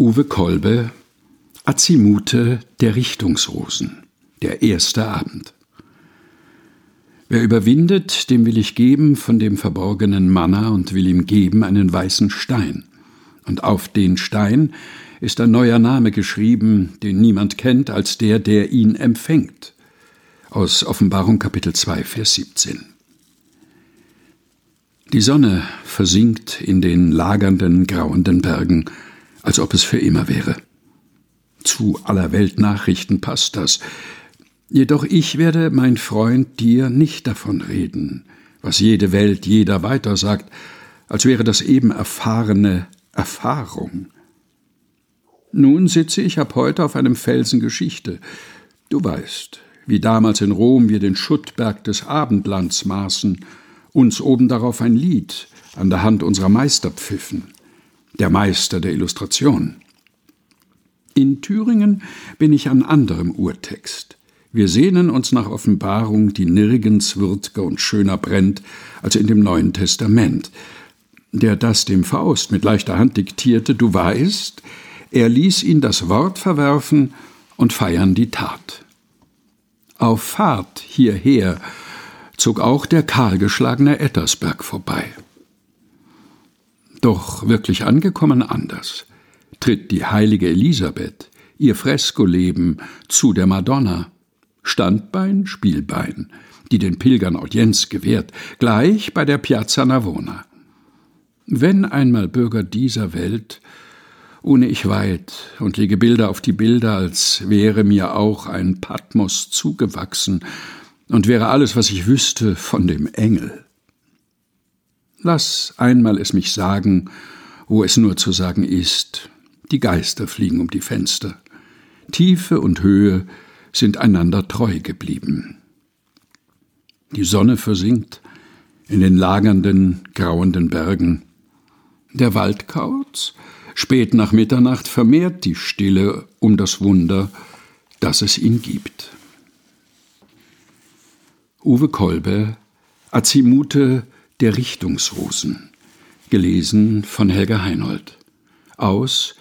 Uwe Kolbe Azimute der Richtungsrosen Der erste Abend Wer überwindet, dem will ich geben von dem verborgenen Manna und will ihm geben einen weißen Stein. Und auf den Stein ist ein neuer Name geschrieben, den niemand kennt als der, der ihn empfängt. Aus Offenbarung Kapitel 2, Vers 17. Die Sonne versinkt in den lagernden, grauenden Bergen, als ob es für immer wäre. Zu aller Welt Nachrichten passt das, Jedoch ich werde, mein Freund, dir nicht davon reden, was jede Welt jeder weitersagt, als wäre das eben erfahrene Erfahrung. Nun sitze ich ab heute auf einem Felsen Geschichte. Du weißt, wie damals in Rom wir den Schuttberg des Abendlands maßen, uns oben darauf ein Lied an der Hand unserer Meister pfiffen, der Meister der Illustration. In Thüringen bin ich an anderem Urtext. Wir sehnen uns nach Offenbarung, die nirgends würdger und schöner brennt als in dem Neuen Testament. Der das dem Faust mit leichter Hand diktierte, du weißt, er ließ ihn das Wort verwerfen und feiern die Tat. Auf Fahrt hierher zog auch der kahlgeschlagene Ettersberg vorbei. Doch wirklich angekommen anders tritt die heilige Elisabeth, ihr Freskoleben, zu der Madonna. Standbein, Spielbein, die den Pilgern Audienz gewährt, gleich bei der Piazza Navona. Wenn einmal Bürger dieser Welt, ohne ich weit und lege Bilder auf die Bilder, als wäre mir auch ein Patmos zugewachsen und wäre alles, was ich wüsste, von dem Engel. Lass einmal es mich sagen, wo es nur zu sagen ist, die Geister fliegen um die Fenster. Tiefe und Höhe sind einander treu geblieben. Die Sonne versinkt in den lagernden, grauenden Bergen. Der Waldkauz spät nach Mitternacht vermehrt die Stille um das Wunder, dass es ihn gibt. Uwe Kolbe, Azimute der Richtungsrosen, gelesen von Helga Heinold. Aus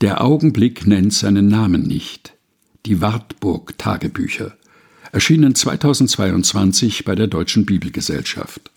Der Augenblick nennt seinen Namen nicht die Wartburg Tagebücher, erschienen 2022 bei der Deutschen Bibelgesellschaft.